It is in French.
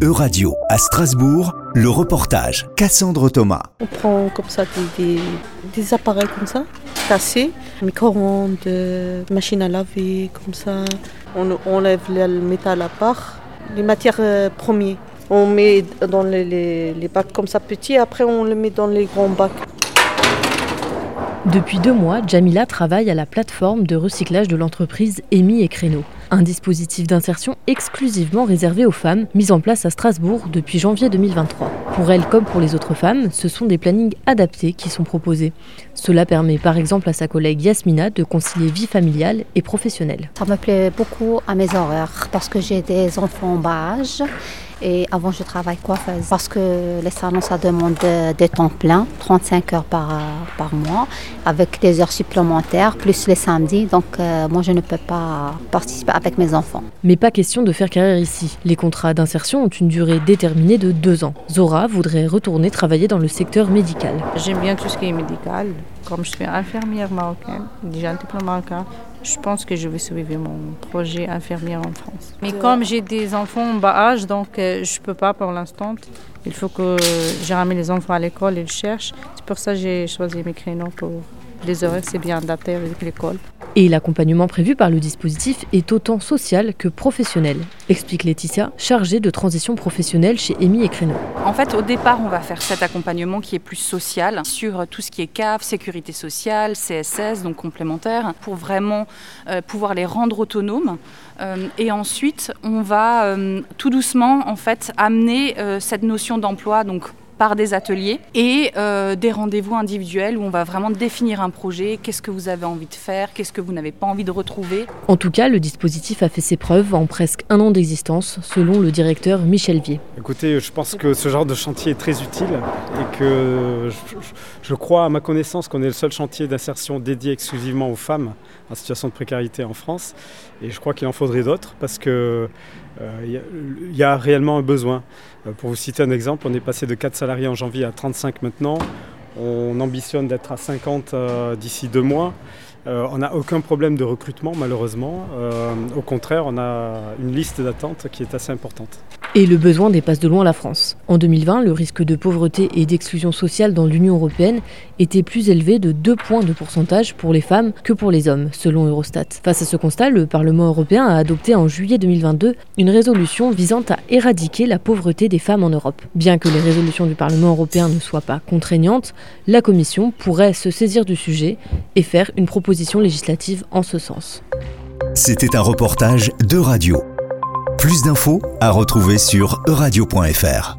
Euradio à Strasbourg, le reportage Cassandre Thomas. On prend comme ça des, des- des appareils comme ça, cassés, micro-ondes, euh, machine à laver, comme ça. On enlève le métal à part, les matières euh, premières. On met dans les, les- les bacs comme ça petits, après on le met dans les grands bacs. Depuis deux mois, Jamila travaille à la plateforme de recyclage de l'entreprise Emi et Créneau, un dispositif d'insertion exclusivement réservé aux femmes, mis en place à Strasbourg depuis janvier 2023. Pour elle comme pour les autres femmes, ce sont des plannings adaptés qui sont proposés. Cela permet par exemple à sa collègue Yasmina de concilier vie familiale et professionnelle. Ça me plaît beaucoup à mes horaires parce que j'ai des enfants en bas âge et avant je travaille coiffeuse parce que les salons ça demande de- des temps pleins, 35 heures par, par mois avec des heures supplémentaires plus les samedis donc euh, moi je ne peux pas participer avec mes enfants. Mais pas question de faire carrière ici. Les contrats d'insertion ont une durée déterminée de deux ans. Zora voudrait retourner travailler dans le secteur médical. J'aime bien tout ce qui est médical. Comme je suis infirmière marocaine, déjà un diplôme marocain, je pense que je vais suivre mon projet infirmière en France. Mais comme j'ai des enfants en bas âge, donc euh, je ne peux pas pour l'instant. Il faut que je ramène les enfants à l'école, ils cherchent. C'est pour ça que j'ai choisi mes créneaux pour les horaires, c'est bien adapté avec l'école. Et l'accompagnement prévu par le dispositif est autant social que professionnel, explique Laetitia, chargée de transition professionnelle chez Emi et Créneau. En fait, au départ, on va faire cet accompagnement qui est plus social sur tout ce qui est CAF, sécurité sociale, CSS, donc complémentaire, pour vraiment euh, pouvoir les rendre autonomes. Euh, et ensuite, on va euh, tout doucement, en fait, amener euh, cette notion d'emploi, donc par des ateliers et euh, des rendez-vous individuels où on va vraiment définir un projet, qu'est-ce que vous avez envie de faire, qu'est-ce que vous n'avez pas envie de retrouver? En tout cas, le dispositif a fait ses preuves en presque un an d'existence, selon le directeur Michel Vier. Écoutez, je pense que ce genre de chantier est très utile et que je, je- crois à ma connaissance qu'on est le seul chantier d'insertion dédié exclusivement aux femmes en situation de précarité en France. Et je crois qu'il en faudrait d'autres parce que il y a- il y, a réellement un besoin. Euh, Pour vous citer un exemple, on est passé de 4 salariés en janvier à 35 maintenant. On ambitionne d'être à 50 euh, d'ici deux mois. Euh, on n'a aucun problème de recrutement malheureusement. Euh, au contraire, on a une liste d'attente qui est assez importante. Et le besoin dépasse de loin la France. En 2020, le risque de pauvreté et d'exclusion sociale dans l'Union européenne était plus élevé de 2 points de pourcentage pour les femmes que pour les hommes, selon Eurostat. Face à ce constat, le Parlement européen a adopté en juillet 2022 une résolution visant à éradiquer la pauvreté des femmes en Europe. Bien que les résolutions du Parlement européen ne soient pas contraignantes, la Commission pourrait se saisir du sujet et faire une proposition législative en ce sens. C'était un reportage de radio. Plus d'infos à retrouver sur euradio.fr.